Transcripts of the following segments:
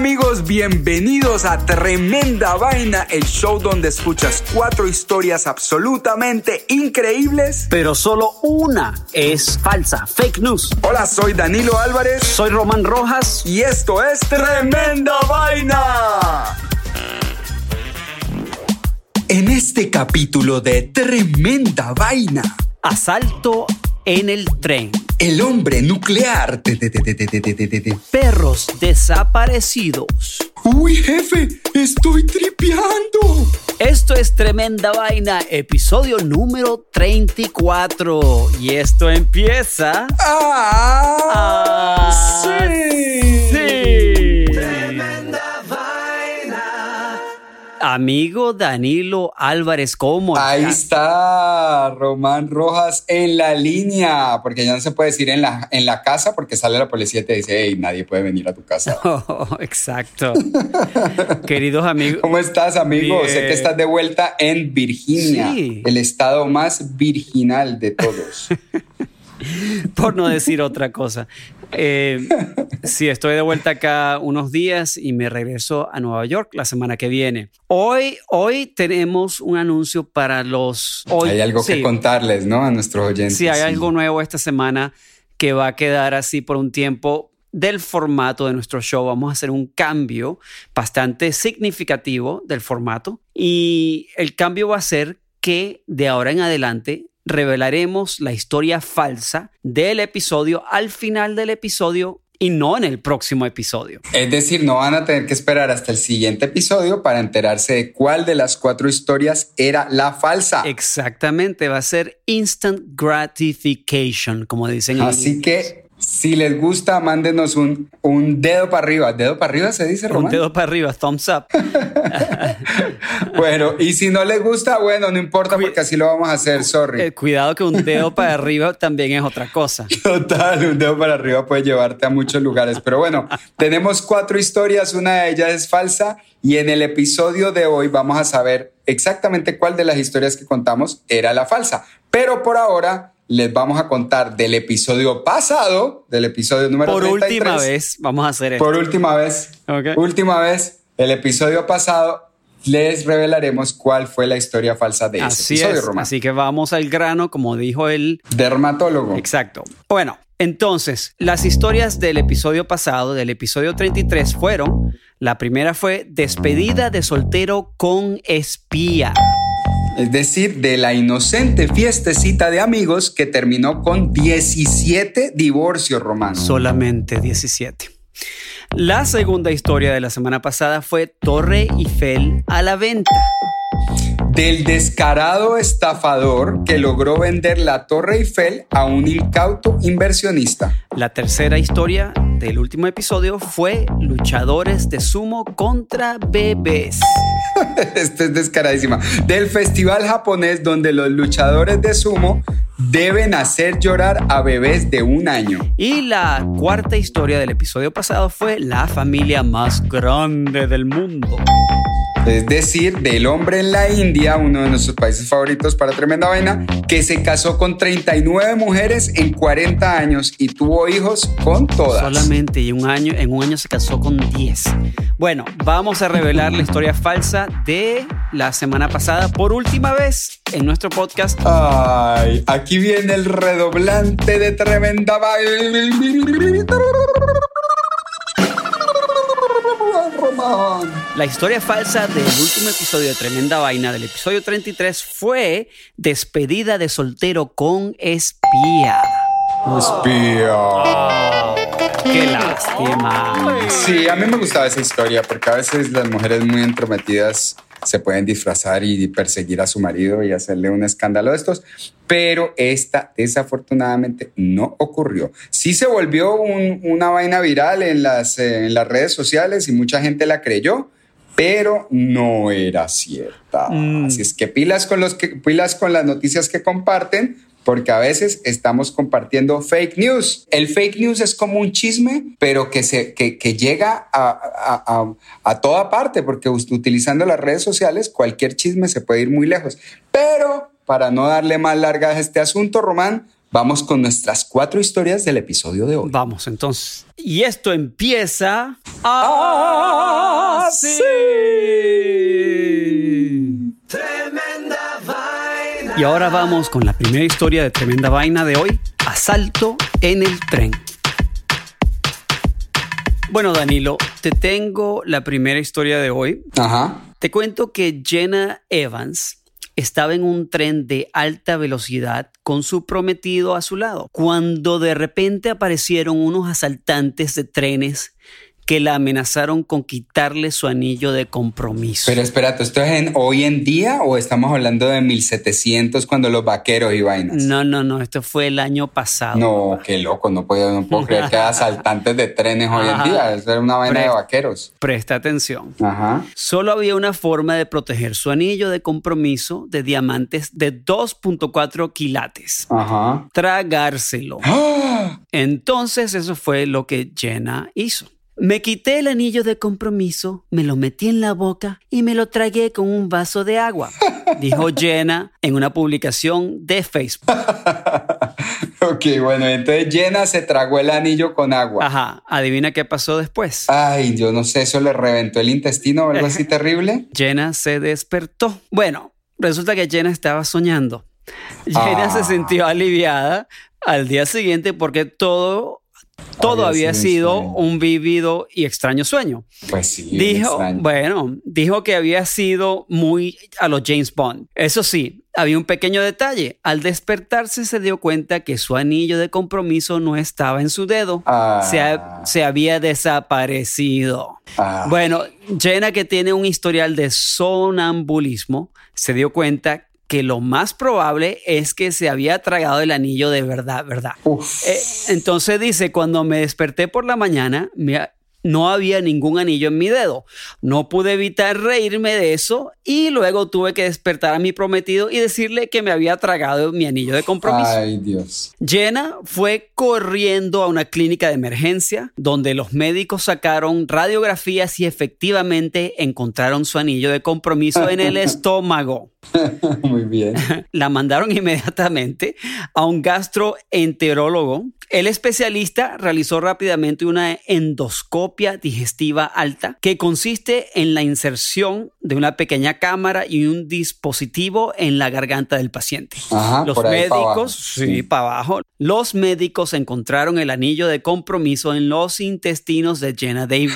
Amigos, bienvenidos a Tremenda Vaina, el show donde escuchas cuatro historias absolutamente increíbles. pero solo una es falsa, fake news. Hola, soy Danilo Álvarez Soy Román Rojas. y esto es Tremenda Vaina. En este capítulo de Tremenda Vaina, Asalto en el tren. El hombre nuclear. Perros desaparecidos. Uy, jefe, estoy tripeando. Esto es Tremenda Vaina, episodio número 34. Y esto empieza... Ah, ah sí. Amigo Danilo Álvarez, ¿cómo Ahí está Román Rojas en la línea, porque ya no se puede decir en la, en la casa porque sale la policía y te dice, hey, nadie puede venir a tu casa. Oh, exacto. Queridos amigos. ¿Cómo estás, amigo? Bien. Sé que estás de vuelta en Virginia, Sí. el estado más virginal de todos. por no decir otra cosa. Eh, sí, estoy de vuelta acá unos días y me regreso a Nueva York la semana que viene. Hoy, hoy tenemos un anuncio para los... Hoy, hay algo que contarles, ¿no? A nuestros oyentes. Sí, hay algo nuevo esta semana que va a quedar así por un tiempo del formato de nuestro show. Vamos a hacer un cambio bastante significativo del formato y el cambio va a ser que de ahora en adelante revelaremos la historia falsa del episodio al final del episodio y no en el próximo episodio. Es decir, no van a tener que esperar hasta el siguiente episodio para enterarse de cuál de las cuatro historias era la falsa. Exactamente, va a ser instant gratification, como dicen en Así que si les gusta, mándenos un, un dedo para arriba. ¿Dedo para arriba se dice, Un Román? dedo para arriba, thumbs up. Bueno, y si no les gusta, bueno, no importa porque así lo vamos a hacer, sorry. Eh, cuidado que un dedo para arriba también es otra cosa. Total, un dedo para arriba puede llevarte a muchos lugares. Pero bueno, tenemos cuatro historias, una de ellas es falsa y en el episodio de hoy vamos a saber exactamente cuál de las historias que contamos era la falsa. Pero por ahora les vamos a contar del episodio pasado, del episodio número Por 33. última vez vamos a hacer esto. Por última vez, última vez, el episodio pasado les revelaremos cuál fue la historia falsa de ese Así episodio, es. Román. Así que vamos al grano, como dijo él. Dermatólogo. Exacto. Bueno, entonces, las historias del episodio pasado, del episodio 33, fueron. La primera fue Despedida de soltero con espía. Es decir, de la inocente fiestecita de amigos que terminó con 17 divorcios romanos. Solamente 17. La segunda historia de la semana pasada fue Torre Eiffel a la venta. Del descarado estafador que logró vender la Torre Eiffel a un incauto inversionista. La tercera historia del último episodio fue Luchadores de sumo contra bebés. Esta es descaradísima. Del festival japonés donde los luchadores de sumo deben hacer llorar a bebés de un año. Y la cuarta historia del episodio pasado fue la familia más grande del mundo. Es decir, del hombre en la India, uno de nuestros países favoritos para tremenda vaina, que se casó con 39 mujeres en 40 años y tuvo hijos con todas. Solamente y un año, en un año se casó con 10. Bueno, vamos a revelar la historia falsa de la semana pasada por última vez en nuestro podcast. Ay, aquí viene el redoblante de tremenda vaina. La historia falsa del último episodio de Tremenda Vaina, del episodio 33, fue despedida de soltero con espía. Espía. ¡Qué lástima! Sí, a mí me gustaba esa historia porque a veces las mujeres muy entrometidas se pueden disfrazar y perseguir a su marido y hacerle un escándalo de estos, pero esta desafortunadamente no ocurrió. Sí se volvió un- una vaina viral en las, eh, en las redes sociales y mucha gente la creyó, pero no era cierta. Mm. Así es que pilas con, los que pilas con las noticias que comparten, porque a veces estamos compartiendo fake news. El fake news es como un chisme, pero que, se, que, que llega a, a- a- a toda parte, porque utilizando las redes sociales cualquier chisme se puede ir muy lejos. Pero para no darle más largas a este asunto, Román, vamos con nuestras cuatro historias del episodio de hoy. Vamos entonces. Y esto empieza así. Tremenda vaina. Y ahora vamos con la primera historia de Tremenda Vaina de hoy, Asalto en el tren. Bueno, Danilo, te tengo la primera historia de hoy. Ajá. Te cuento que Jenna Evans estaba en un tren de alta velocidad con su prometido a su lado, cuando de repente aparecieron unos asaltantes de trenes que la amenazaron con quitarle su anillo de compromiso. Pero espérate, ¿esto es en hoy en día o estamos hablando de 1700 cuando los vaqueros y vainas? no, no, no, esto fue el año pasado. No, papá. qué loco, no puedo, no puedo creer que hay asaltantes de trenes hoy en día. Eso era una vaina Pre- de vaqueros. Presta atención. Ajá. Solo había una forma de proteger su anillo de compromiso de diamantes de 2.4 quilates. Ajá. Tragárselo. Entonces eso fue lo que Jenna hizo. Me quité el anillo de compromiso, me lo metí en la boca y me lo tragué con un vaso de agua, dijo Jenna en una publicación de Facebook. ok, bueno, entonces Jenna se tragó el anillo con agua. Ajá, adivina qué pasó después. Ay, yo no sé, eso le reventó el intestino o algo así terrible. Jenna se despertó. Bueno, resulta que Jenna estaba soñando. Jenna Ah. se sintió aliviada al día siguiente porque todo, todo Había sido un sido sueño. un vívido y extraño sueño. Pues sí, Dijo, extraño. bueno, dijo que había sido muy a los James Bond. Eso sí, había un pequeño detalle. Al despertarse se dio cuenta que su anillo de compromiso no estaba en su dedo. Ah. Se, ha- se había desaparecido. Ah. Bueno, Jenna, que tiene un historial de sonambulismo, se dio cuenta que lo más probable es que se había tragado el anillo de verdad, ¿verdad? Eh, entonces dice, cuando me desperté por la mañana, me- no había ningún anillo en mi dedo. No pude evitar reírme de eso y luego tuve que despertar a mi prometido y decirle que me había tragado mi anillo de compromiso. Ay, Dios. Jenna fue corriendo a una clínica de emergencia donde los médicos sacaron radiografías y efectivamente encontraron su anillo de compromiso en el estómago. Muy bien. La mandaron inmediatamente a un gastroenterólogo. El especialista realizó rápidamente una endoscopia digestiva alta que consiste en la inserción de una pequeña cámara y un dispositivo en la garganta del paciente. Ajá, Los médicos, sí, Sí. para abajo. Los médicos encontraron el anillo de compromiso en los intestinos de Jenna Davis.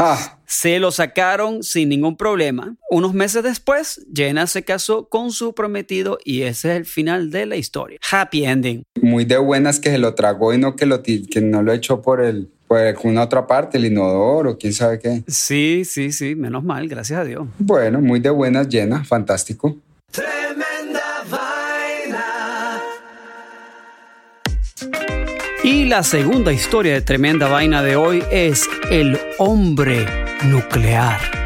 Se lo sacaron sin ningún problema. Unos meses después, Jenna se casó con su prometido y ese es el final de la historia. Happy ending. Muy de buenas que se lo tragó y no que, lo que no lo echó por el por alguna otra parte, el inodoro, quién sabe qué. Sí, sí, sí, menos mal, gracias a Dios. Bueno, muy de buenas, llena, fantástico. Tremenda Y la segunda historia de tremenda vaina de hoy es el hombre nuclear.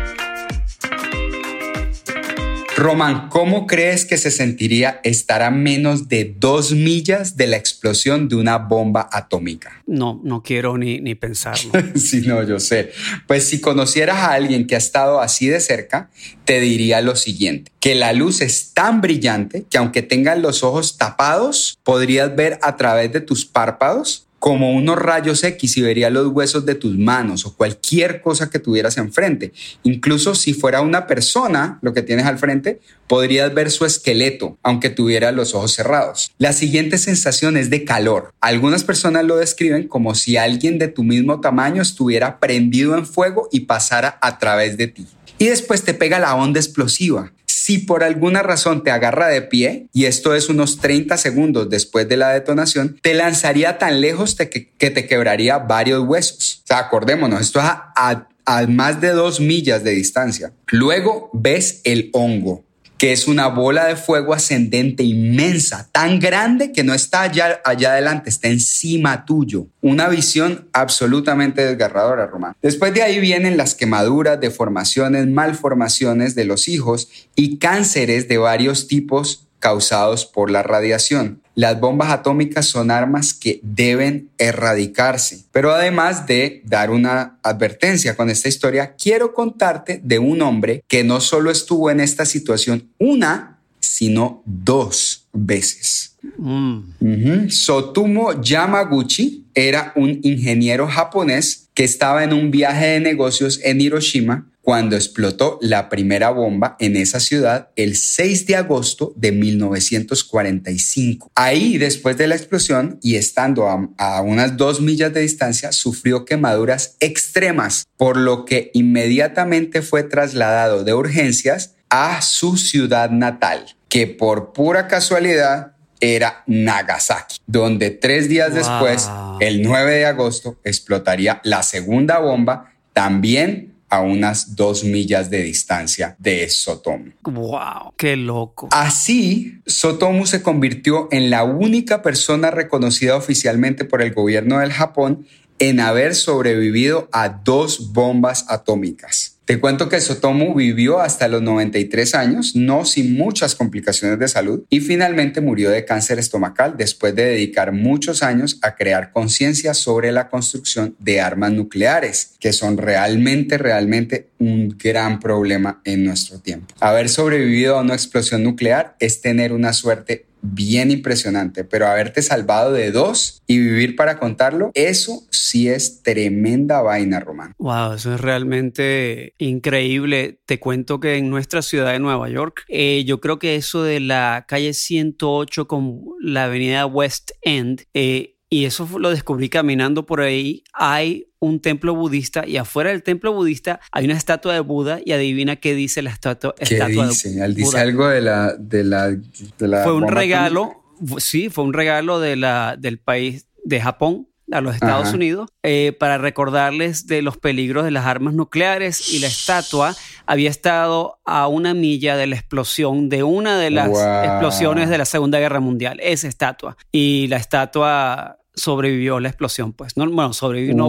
Román, ¿cómo crees que se sentiría estar a menos de dos millas de la explosión de una bomba atómica? No, no quiero ni, ni pensarlo. sí, no, yo sé. Pues si conocieras a alguien que ha estado así de cerca, te diría lo siguiente, que la luz es tan brillante que aunque tengas los ojos tapados, podrías ver a través de tus párpados como unos rayos X y vería los huesos de tus manos o cualquier cosa que tuvieras enfrente. Incluso si fuera una persona lo que tienes al frente, podrías ver su esqueleto, aunque tuviera los ojos cerrados. La siguiente sensación es de calor. Algunas personas lo describen como si alguien de tu mismo tamaño estuviera prendido en fuego y pasara a través de ti. Y después te pega la onda explosiva si por alguna razón te agarra de pie, y esto es unos 30 segundos después de la detonación, te lanzaría tan lejos que, te quebraría varios huesos. O acordémonos, esto es a más de dos millas de distancia. Luego ves el hongo que es una bola de fuego ascendente inmensa, tan grande que no está allá, allá adelante, está encima tuyo. Una visión absolutamente desgarradora, Román. Después de ahí vienen las quemaduras, deformaciones, malformaciones de los hijos y cánceres de varios tipos causados por la radiación. Las bombas atómicas son armas que deben erradicarse. Pero además de dar una advertencia con esta historia, quiero contarte de un hombre que no solo estuvo en esta situación una, sino dos veces. Mm. Sotumo Yamaguchi era un ingeniero japonés que estaba en un viaje de negocios en Hiroshima cuando explotó la primera bomba en esa ciudad el 6 de agosto de 1945. Ahí, después de la explosión y estando a, unas dos millas de distancia, sufrió quemaduras extremas, por lo que inmediatamente fue trasladado de urgencias a su ciudad natal, que por pura casualidad era Nagasaki, donde tres días después, el 9 de agosto, explotaría la segunda bomba, también a unas dos millas de distancia de Sotomu. ¡Wow! ¡Qué loco! Así, Sotomu se convirtió en la única persona reconocida oficialmente por el gobierno del Japón en haber sobrevivido a dos bombas atómicas. Te cuento que Sotomu vivió hasta los 93 años, no sin muchas complicaciones de salud, y finalmente murió de cáncer estomacal después de dedicar muchos años a crear conciencia sobre la construcción de armas nucleares, que son realmente, realmente un gran problema en nuestro tiempo. Haber sobrevivido a una explosión nuclear es tener una suerte bien impresionante, pero haberte salvado de dos y vivir para contarlo, eso sí es tremenda vaina, Román. Wow, eso es realmente increíble. Te cuento que en nuestra ciudad de Nueva York, eh, yo creo que eso de la calle 108 con la avenida West End, eh, y eso lo descubrí caminando por ahí. Hay un templo budista y afuera del templo budista hay una estatua de Buda y adivina qué dice la estatua. ¿Qué dice? Él dice algo de la, de la, de la Fue un regalo, sí, fue un regalo de la, del país de Japón a los Estados Unidos eh, para recordarles de los peligros de las armas nucleares y la estatua había estado a una milla de la explosión de una de las explosiones de la Segunda Guerra Mundial, esa estatua. Y la estatua sobrevivió la explosión, pues. No, bueno, sobrevivió, no,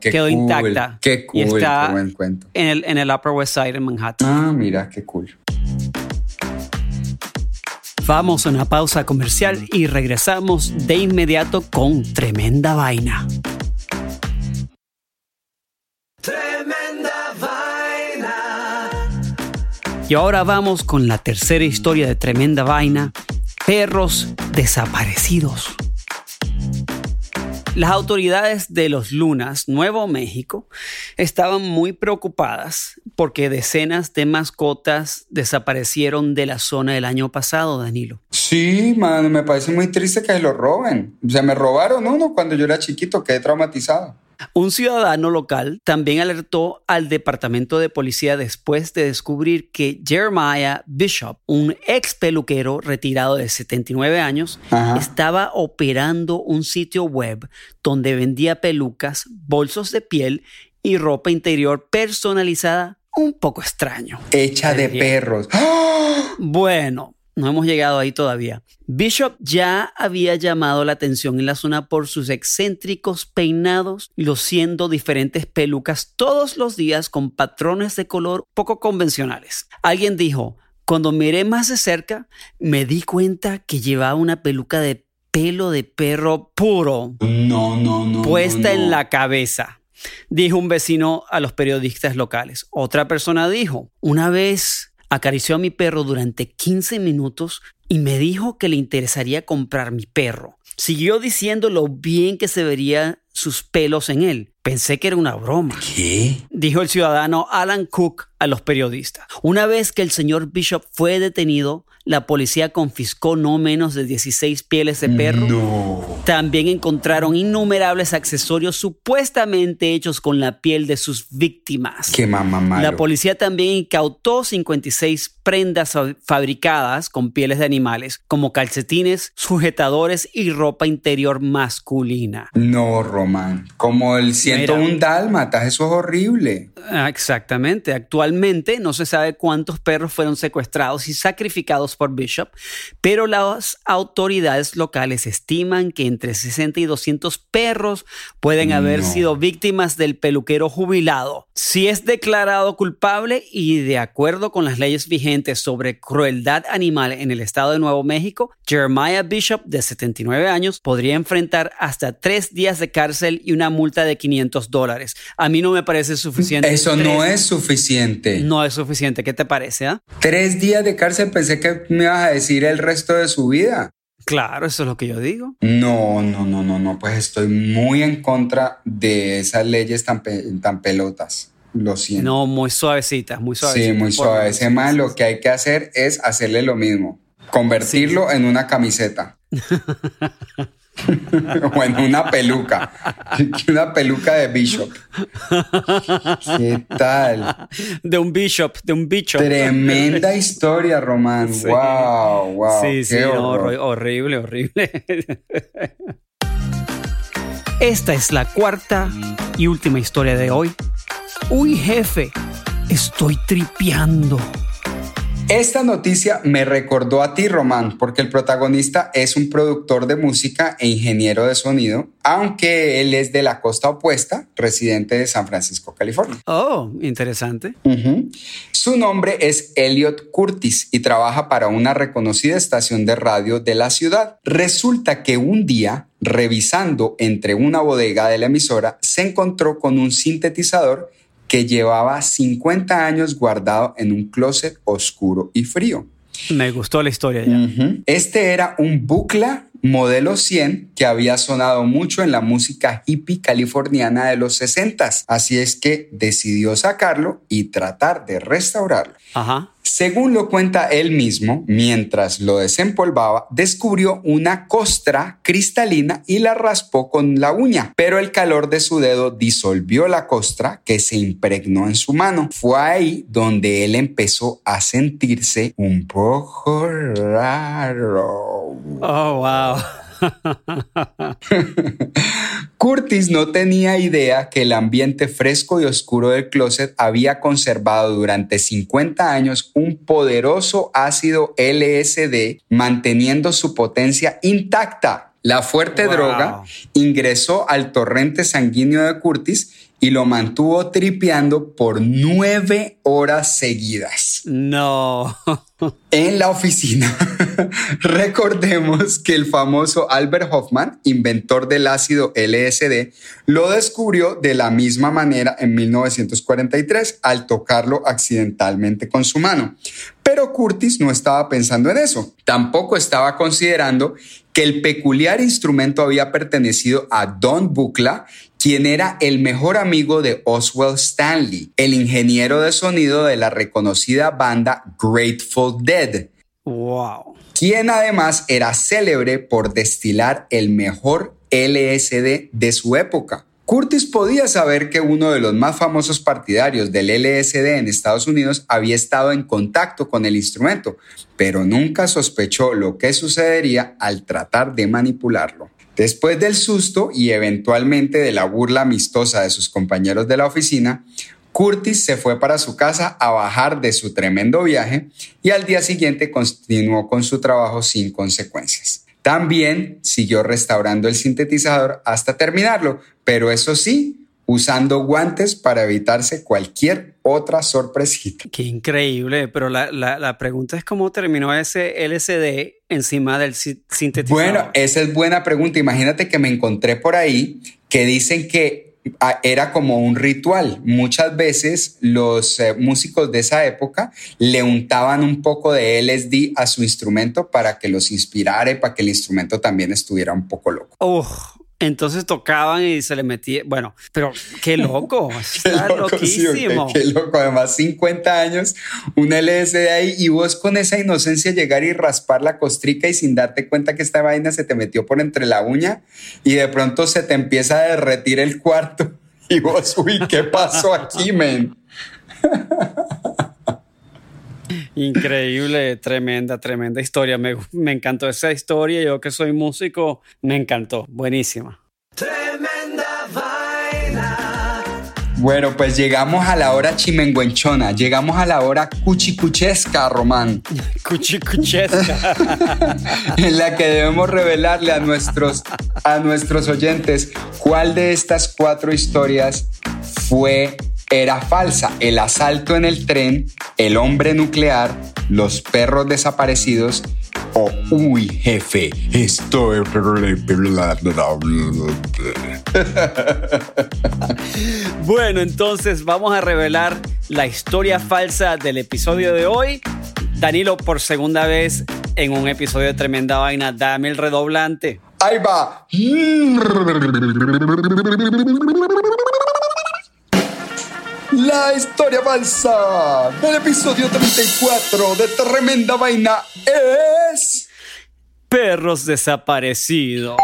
quedó intacta. Qué cool, y está En, el, en el Upper West Side en Manhattan. Ah, mira, qué cool. Vamos a una pausa comercial y regresamos de inmediato con tremenda vaina. Tremenda vaina. Y ahora vamos con la tercera historia de tremenda vaina, perros desaparecidos. Las autoridades de los Lunas, Nuevo México, estaban muy preocupadas porque decenas de mascotas desaparecieron de la zona el año pasado, Danilo. Sí, man, me parece muy triste que lo roben. Se me robaron uno cuando yo era chiquito, quedé traumatizado. Un ciudadano local también alertó al departamento de policía después de descubrir que Jeremiah Bishop, un ex peluquero retirado de 79 años, estaba operando un sitio web donde vendía pelucas, bolsos de piel y ropa interior personalizada un poco extraño. Hecha de perros. Bueno, no hemos llegado ahí todavía. Bishop ya había llamado la atención en la zona por sus excéntricos peinados, luciendo diferentes pelucas todos los días con patrones de color poco convencionales. Alguien dijo, Cuando miré más de cerca, me di cuenta que llevaba una peluca de pelo de perro puro. No, no, no. Puesta en la cabeza. Dijo un vecino a los periodistas locales. Otra persona dijo, una vez acarició a mi perro durante 15 minutos y me dijo que le interesaría comprar mi perro. Siguió diciendo lo bien que se vería sus pelos en él. Pensé que era una broma. ¿Qué? Dijo el ciudadano Alan Cook a los periodistas. Una vez que el señor Bishop fue detenido, la policía confiscó no menos de 16 pieles de perro. No. También encontraron innumerables accesorios supuestamente hechos con la piel de sus víctimas. Qué mamá. La policía también incautó 56 prendas fa- fabricadas con pieles de animales, como calcetines, sujetadores y ropa interior masculina. No, Román. Como el 101 Mira. dálmatas, eso es horrible. Ah, Exactamente. Actualmente no se sabe cuántos perros fueron secuestrados y sacrificados por Bishop, pero las autoridades locales estiman que entre 60 y 200 perros pueden haber No. sido víctimas del peluquero jubilado. Si es declarado culpable y de acuerdo con las leyes vigentes sobre crueldad animal en el estado de Nuevo México, Jeremiah Bishop, de 79 años, podría enfrentar hasta tres días de cárcel y una multa de 500 dólares. A mí no me parece suficiente. Eso no es suficiente. No es suficiente. ¿Qué te parece? ah? Tres días de cárcel, pensé que me ibas a decir el resto de su vida. Claro, eso es lo que yo digo. No, no, no, no, no, pues estoy muy en contra de esas leyes tan, pe- tan pelotas. Lo siento. No, muy suavecitas, muy suavecitas. sí, muy suave. Ese man lo que hay que hacer es hacerle lo mismo. Convertirlo en una camiseta. o en una peluca. una peluca de Bishop. ¿Qué tal? De un bishop, de un bicho. Tremenda historia, Román. Sí. Wow, wow. Sí, sí, qué no, horrible, horrible. Esta es la cuarta y última historia de hoy. Uy, jefe, estoy tripeando. Esta noticia me recordó a ti, Román, porque el protagonista es un productor de música e ingeniero de sonido, aunque él es de la costa opuesta, residente de San Francisco, California. Oh, interesante. Su nombre es Elliot Curtis y trabaja para una reconocida estación de radio de la ciudad. Resulta que un día, revisando entre una bodega de la emisora, se encontró con un sintetizador que llevaba 50 años guardado en un closet oscuro y frío. Me gustó la historia ya. Este era un Bucla modelo 100 que había sonado mucho en la música hippie californiana de los 60s. Así es que decidió sacarlo y tratar de restaurarlo. Ajá. Según lo cuenta él mismo, mientras lo desempolvaba, descubrió una costra cristalina y la raspó con la uña, pero el calor de su dedo disolvió la costra que se impregnó en su mano. Fue ahí donde él empezó a sentirse un poco raro. Oh, wow. Curtis no tenía idea que el ambiente fresco y oscuro del closet había conservado durante 50 años un poderoso ácido LSD manteniendo su potencia intacta. La fuerte Wow. droga ingresó al torrente sanguíneo de Curtis y lo mantuvo tripeando por nueve horas seguidas. No. En la oficina, recordemos que el famoso Albert Hoffman, inventor del ácido LSD, lo descubrió de la misma manera en 1943 al tocarlo accidentalmente con su mano. Pero Curtis no estaba pensando en eso. Tampoco estaba considerando que el peculiar instrumento había pertenecido a Don Buchla, quien era el mejor amigo de Oswald Stanley, el ingeniero de sonido de la reconocida banda Grateful Dead, Wow. quien además era célebre por destilar el mejor LSD de su época. Curtis podía saber que uno de los más famosos partidarios del LSD en Estados Unidos había estado en contacto con el instrumento, pero nunca sospechó lo que sucedería al tratar de manipularlo. Después del susto y eventualmente de la burla amistosa de sus compañeros de la oficina, Curtis se fue para su casa a bajar de su tremendo viaje y al día siguiente continuó con su trabajo sin consecuencias. También siguió restaurando el sintetizador hasta terminarlo, pero eso sí, usando guantes para evitarse cualquier otra sorpresita. Qué increíble, pero la, la, la pregunta es cómo terminó ese LCD encima del sintetizador. Bueno, esa es buena pregunta. Imagínate que me encontré por ahí que dicen que ah, era como un ritual. Muchas veces los eh, músicos de esa época le untaban un poco de LSD a su instrumento para que los inspirara y para que el instrumento también estuviera un poco loco. Oh, entonces tocaban y se le metía. Bueno, pero qué loco. Está loquísimo. qué, loco. Además, 50 años, un LSD ahí y vos con esa inocencia llegar y raspar la costrica y sin darte cuenta que esta vaina se te metió por entre la uña y de pronto se te empieza a derretir el cuarto y vos, uy, ¿qué pasó aquí, men? Increíble, tremenda, tremenda historia. Me, me, encantó esa historia. Yo que soy músico, me encantó. Buenísima. Tremenda vaina. Bueno, pues llegamos a la hora chimenguenchona, llegamos a la hora cuchicuchesca, Román. Cuchicuchesca. en la que debemos revelarle a nuestros, a nuestros oyentes cuál de estas cuatro historias fue era falsa. El asalto en el tren, el hombre nuclear, los perros desaparecidos o uy jefe, estoy... bueno, entonces vamos a revelar la historia falsa del episodio de hoy. Danilo, por segunda vez en un episodio de Tremenda Vaina, dame el redoblante. Ahí va. La historia falsa del episodio 34 de Tremenda Vaina es... Perros desaparecidos.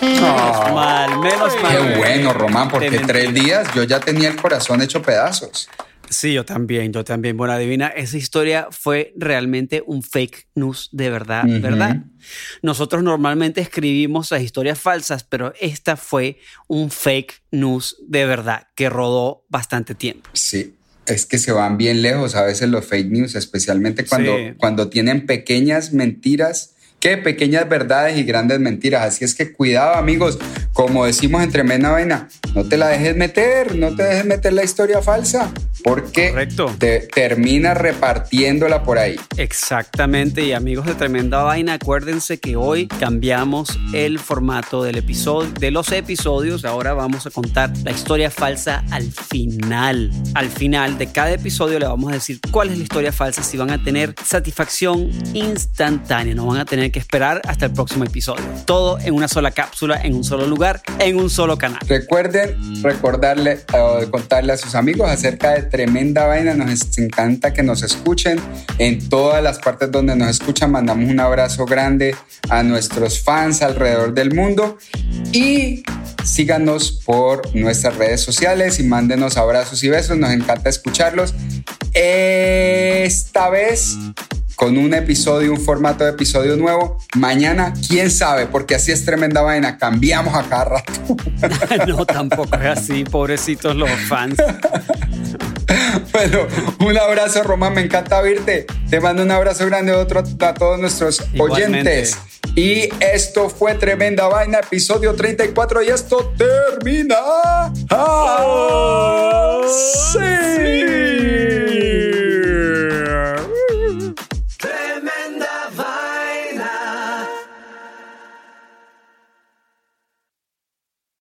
menos mal, menos mal. Qué bueno, Román, porque tres días yo ya tenía el corazón hecho pedazos. Sí, yo también, yo también. Bueno, adivina, esa historia fue realmente un fake news de verdad, ¿verdad? Nosotros normalmente escribimos las historias falsas, pero esta fue un fake news de verdad que rodó bastante tiempo. Sí, es que se van bien lejos a veces los fake news, especialmente cuando, cuando tienen pequeñas mentiras Qué pequeñas verdades y grandes mentiras. Así es que cuidado amigos, como decimos en tremenda vaina, no te la dejes meter, no te dejes meter la historia falsa, porque te termina repartiéndola por ahí. Exactamente, y amigos de tremenda vaina, acuérdense que hoy cambiamos el formato del episodio, de los episodios. Ahora vamos a contar la historia falsa al final. Al final de cada episodio le vamos a decir cuál es la historia falsa, si van a tener satisfacción instantánea, no van a tener que esperar hasta el próximo episodio. Todo en una sola cápsula, en un solo lugar, en un solo canal. Recuerden recordarle o contarle a sus amigos acerca de Tremenda Vaina. Nos encanta que nos escuchen en todas las partes donde nos escuchan. Mandamos un abrazo grande a nuestros fans alrededor del mundo y síganos por nuestras redes sociales y mándenos abrazos y besos. Nos encanta escucharlos. Esta vez con un episodio, un formato de episodio nuevo. Mañana, quién sabe, porque así es tremenda vaina. Cambiamos a cada rato. no, tampoco es así, pobrecitos los fans. bueno, un abrazo, Román. Me encanta oírte. Te mando un abrazo grande a, otro, a todos nuestros oyentes. Y esto fue Tremenda Vaina, episodio 34. Y esto termina. ¡Ah! ¡Sí!